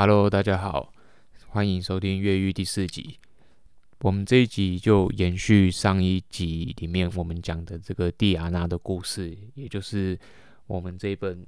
Hello，大家好，欢迎收听《越狱》第四集。我们这一集就延续上一集里面我们讲的这个蒂亚娜的故事，也就是我们这一本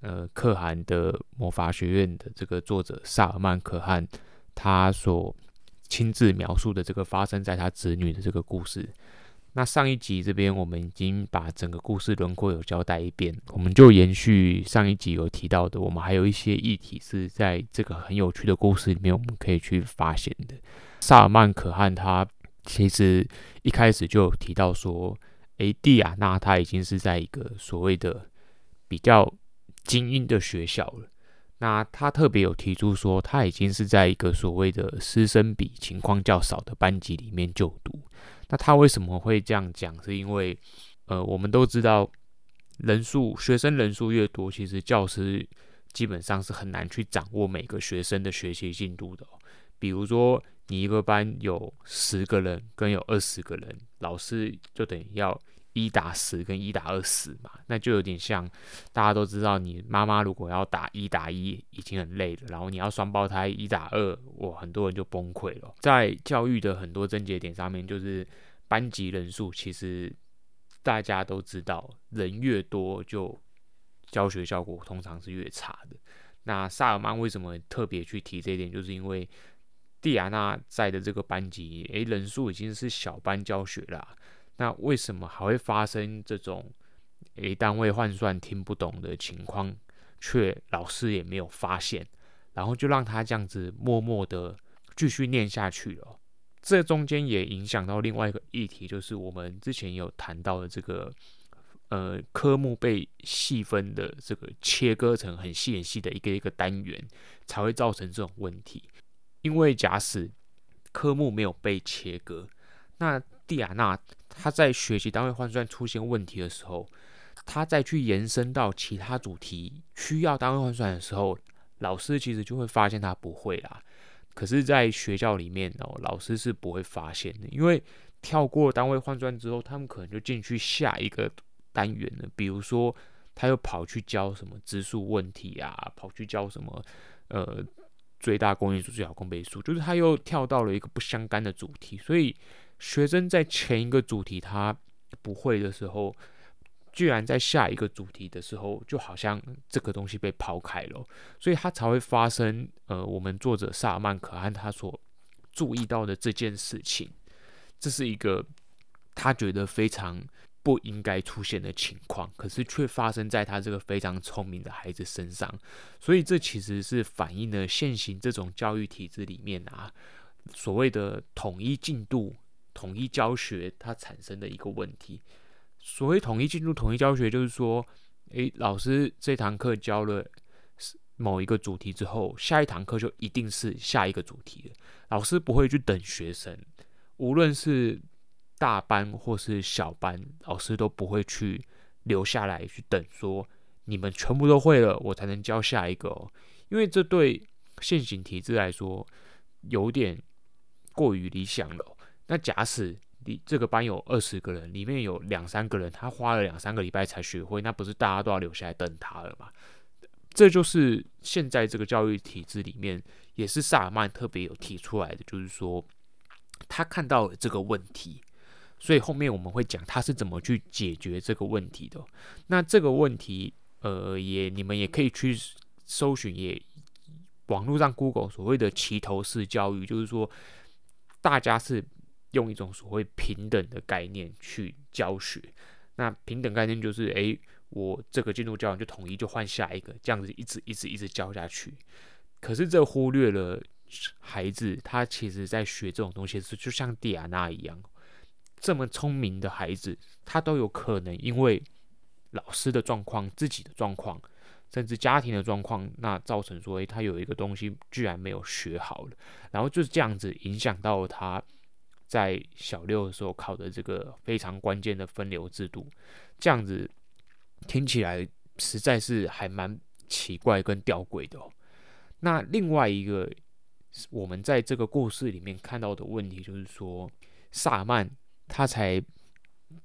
呃可汗的魔法学院的这个作者萨尔曼可汗他所亲自描述的这个发生在他子女的这个故事。那上一集这边我们已经把整个故事轮廓有交代一遍，我们就延续上一集有提到的，我们还有一些议题是在这个很有趣的故事里面我们可以去发现的。萨尔曼可汗他其实一开始就有提到说，诶，蒂亚娜他已经是在一个所谓的比较精英的学校了。那他特别有提出说，他已经是在一个所谓的师生比情况较少的班级里面就读。那他为什么会这样讲？是因为，呃，我们都知道，人数学生人数越多，其实教师基本上是很难去掌握每个学生的学习进度的。比如说，你一个班有十个人跟有二十个人，老师就等于要一打十跟一打二十嘛，那就有点像大家都知道，你妈妈如果要打一打一已经很累了，然后你要双胞胎一打二，哇，很多人就崩溃了。在教育的很多症结点上面，就是班级人数，其实大家都知道，人越多就教学效果通常是越差的。那萨尔曼为什么特别去提这一点？就是因为蒂亚娜在的这个班级，诶，人数已经是小班教学了。那为什么还会发生这种诶单位换算听不懂的情况，却老师也没有发现，然后就让他这样子默默的继续念下去了。这中间也影响到另外一个议题，就是我们之前有谈到的这个呃科目被细分的这个切割成很细很细的一个一个单元，才会造成这种问题。因为假使科目没有被切割，那蒂亚娜。她在学习单位换算出现问题的时候，她再去延伸到其他主题需要单位换算的时候，老师其实就会发现她不会啦。可是，在学校里面哦，老师是不会发现的，因为跳过单位换算之后，他们可能就进去下一个单元了。比如说，他又跑去教什么质数问题啊，跑去教什么呃最大公因数、最小公倍数，就是他又跳到了一个不相干的主题，所以。学生在前一个主题他不会的时候，居然在下一个主题的时候，就好像这个东西被抛开了，所以他才会发生呃，我们作者萨曼可汗他所注意到的这件事情，这是一个他觉得非常不应该出现的情况，可是却发生在他这个非常聪明的孩子身上，所以这其实是反映了现行这种教育体制里面啊，所谓的统一进度。统一教学它产生的一个问题，所谓统一进度、统一教学，就是说，诶，老师这堂课教了某一个主题之后，下一堂课就一定是下一个主题了。老师不会去等学生，无论是大班或是小班，老师都不会去留下来去等，说你们全部都会了，我才能教下一个哦。因为这对现行体制来说，有点过于理想了。那假使你这个班有二十个人，里面有两三个人，他花了两三个礼拜才学会，那不是大家都要留下来等他了吗？这就是现在这个教育体制里面，也是萨尔曼特别有提出来的，就是说他看到了这个问题，所以后面我们会讲他是怎么去解决这个问题的。那这个问题，呃，也你们也可以去搜寻，也网络上 Google 所谓的齐头式教育，就是说大家是。用一种所谓平等的概念去教学，那平等概念就是，诶，我这个进度教完就统一就换下一个，这样子一直一直一直教下去。可是这忽略了孩子，他其实在学这种东西是就像蒂亚娜一样，这么聪明的孩子，他都有可能因为老师的状况、自己的状况，甚至家庭的状况，那造成说，诶，他有一个东西居然没有学好了，然后就是这样子影响到他。在小六的时候考的这个非常关键的分流制度，这样子听起来实在是还蛮奇怪跟吊诡的哦。那另外一个我们在这个故事里面看到的问题，就是说萨曼他才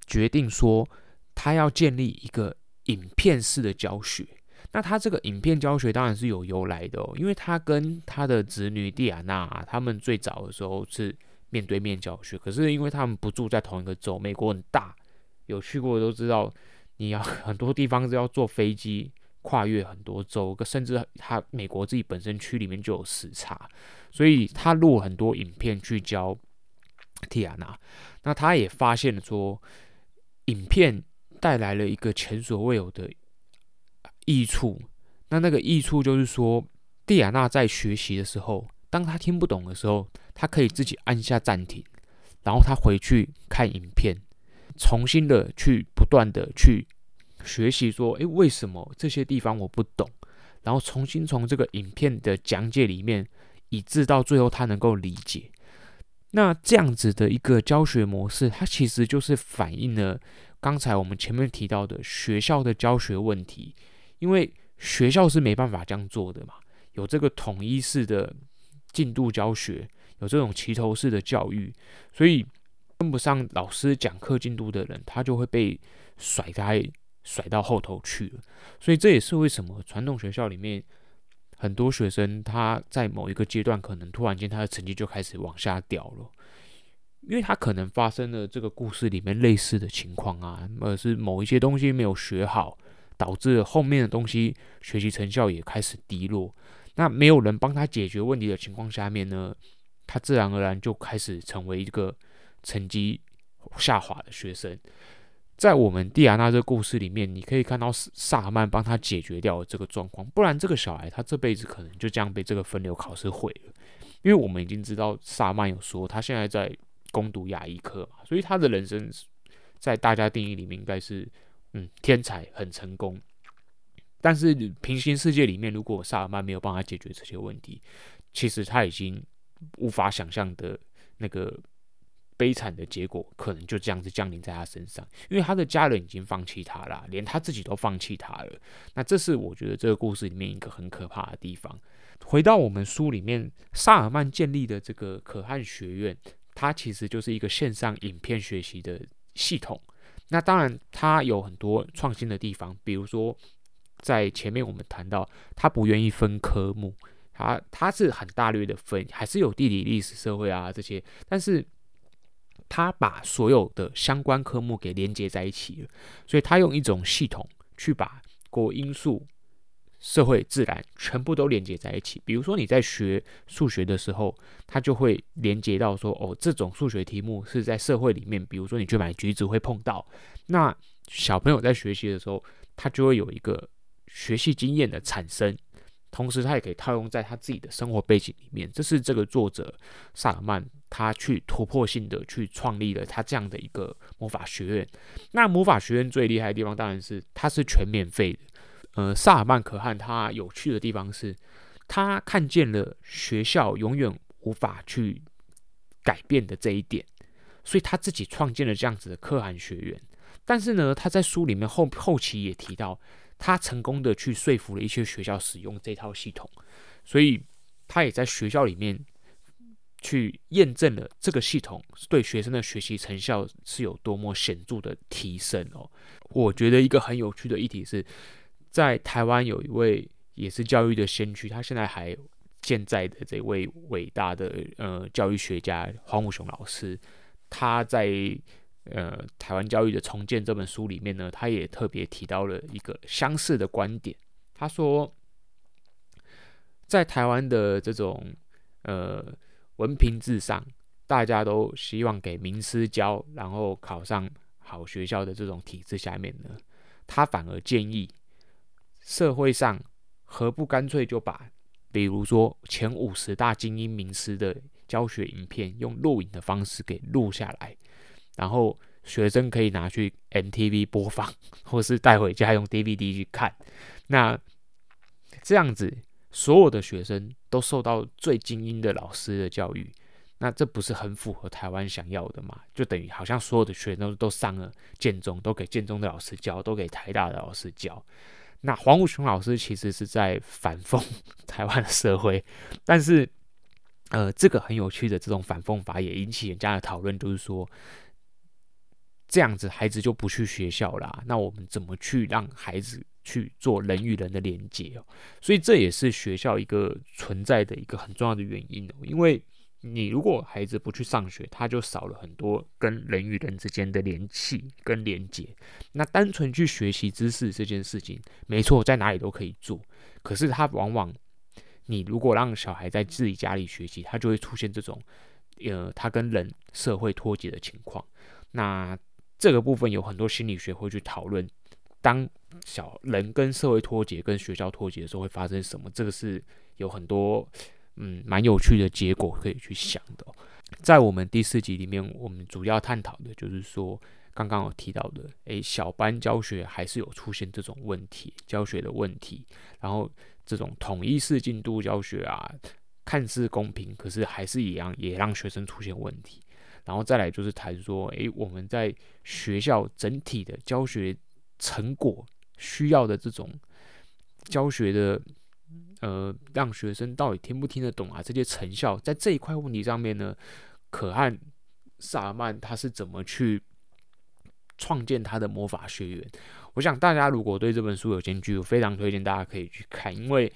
决定说他要建立一个影片式的教学。那他这个影片教学当然是有由来的哦，因为他跟他的侄女蒂亚娜，他们最早的时候是面对面教学，可是因为他们不住在同一个州，美国很大，有去过的都知道，你要 很多地方是要坐飞机跨越很多州，甚至他美国自己本身区里面就有时差，所以他录很多影片去教蒂亚娜。那他也发现了说，影片带来了一个前所未有的。益处，那那个益处就是说，蒂亚娜在学习的时候，当她听不懂的时候，他可以自己按下暂停，然后他回去看影片，重新的去不断的去学习，说，诶，为什么这些地方我不懂？然后重新从这个影片的讲解里面，以致到最后他能够理解。那这样子的一个教学模式，它其实就是反映了刚才我们前面提到的学校的教学问题。因为学校是没办法这样做的嘛，有这个统一式的进度教学，有这种齐头式的教育，所以跟不上老师讲课进度的人，他就会被甩开，甩到后头去了。所以这也是为什么传统学校里面很多学生他在某一个阶段，可能突然间他的成绩就开始往下掉了，因为他可能发生了这个故事里面类似的情况啊，或者是某一些东西没有学好。导致后面的东西学习成效也开始低落。那没有人帮他解决问题的情况下面呢，他自然而然就开始成为一个成绩下滑的学生。在我们蒂亚娜这个故事里面，你可以看到萨尔曼帮他解决掉了这个状况，不然这个小孩他这辈子可能就这样被这个分流考试毁了。因为我们已经知道萨曼有说他现在在攻读牙医科嘛，所以他的人生在大家定义里面应该是。嗯，天才很成功，但是平行世界里面，如果萨尔曼没有帮他解决这些问题，其实他已经无法想象的那个悲惨的结果，可能就这样子降临在他身上，因为他的家人已经放弃他了，连他自己都放弃他了。那这是我觉得这个故事里面一个很可怕的地方。回到我们书里面，萨尔曼建立的这个可汗学院，它其实就是一个线上影片学习的系统。那当然，它有很多创新的地方，比如说，在前面我们谈到，他不愿意分科目，他他是很大略的分，还是有地理、历史、社会啊这些，但是他把所有的相关科目给连接在一起了，所以他用一种系统去把国因素。社会、自然全部都连接在一起。比如说你在学数学的时候，它就会连接到说，哦，这种数学题目是在社会里面，比如说你去买橘子会碰到。那小朋友在学习的时候，他就会有一个学习经验的产生，同时他也可以套用在他自己的生活背景里面。这是这个作者萨尔曼他去突破性的去创立了他这样的一个魔法学院。那魔法学院最厉害的地方当然是它是全免费的。呃，萨尔曼可汗他有趣的地方是，他看见了学校永远无法去改变的这一点，所以他自己创建了这样子的可汗学院。但是呢，他在书里面后后期也提到，他成功的去说服了一些学校使用这套系统，所以他也在学校里面去验证了这个系统对学生的学习成效是有多么显著的提升哦。我觉得一个很有趣的议题是。在台湾有一位也是教育的先驱，他现在还健在的这位伟大的呃教育学家黄武雄老师，他在呃台湾教育的重建这本书里面呢，他也特别提到了一个相似的观点。他说，在台湾的这种呃文凭至上，大家都希望给名师教，然后考上好学校的这种体制下面呢，他反而建议。社会上何不干脆就把，比如说前五十大精英名师的教学影片，用录影的方式给录下来，然后学生可以拿去 MTV 播放，或是带回家用 DVD 去看。那这样子，所有的学生都受到最精英的老师的教育，那这不是很符合台湾想要的吗？就等于好像所有的学生都上了建中，都给建中的老师教，都给台大的老师教。那黄武雄老师其实是在反讽 台湾的社会，但是，呃，这个很有趣的这种反讽法也引起人家的讨论，就是说，这样子孩子就不去学校啦。那我们怎么去让孩子去做人与人的连接哦。所以这也是学校一个存在的一个很重要的原因哦。因为你如果孩子不去上学，他就少了很多跟人与人之间的联系跟连接。那单纯去学习知识这件事情，没错，在哪里都可以做。可是他往往，你如果让小孩在自己家里学习，他就会出现这种，呃，他跟人社会脱节的情况。那这个部分有很多心理学会去讨论，当小人跟社会脱节、跟学校脱节的时候会发生什么？这个是有很多。嗯，蛮有趣的结果可以去想的。在我们第四集里面，我们主要探讨的就是说，刚刚有提到的，诶，小班教学还是有出现这种问题，教学的问题，然后这种统一式进度教学啊，看似公平，可是还是一样，也让学生出现问题。然后再来就是谈说，诶，我们在学校整体的教学成果需要的这种教学的。呃，让学生到底听不听得懂啊？这些成效在这一块问题上面呢，可汗萨尔曼他是怎么去创建他的魔法学院？我想大家如果对这本书有兴趣，我非常推荐大家可以去看，因为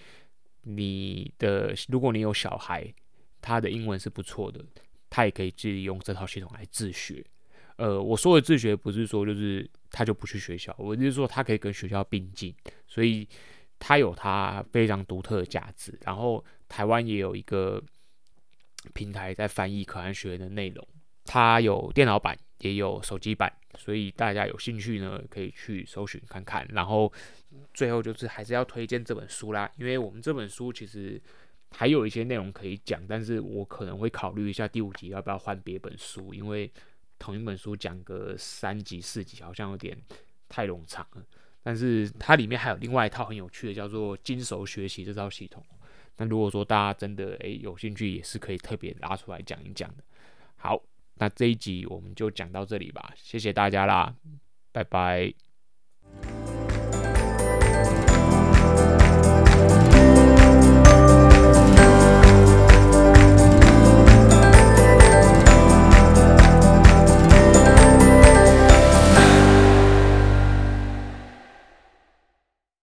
你的如果你有小孩，他的英文是不错的，他也可以自己用这套系统来自学。呃，我说的自学不是说就是他就不去学校，我就是说他可以跟学校并进，所以。他有他非常独特的价值，然后台湾也有一个平台在翻译可汗学院的内容，它有电脑版也有手机版，所以大家有兴趣呢可以去搜寻看看。然后最后就是还是要推荐这本书啦，因为我们这本书其实还有一些内容可以讲，但是我可能会考虑一下第五集要不要换别本书，因为同一本书讲个三集四集好像有点太冗长了。但是它里面还有另外一套很有趣的，叫做精熟学习这套系统。那如果说大家真的诶有兴趣，也是可以特别拉出来讲一讲的。好，那这一集我们就讲到这里吧，谢谢大家啦，拜拜。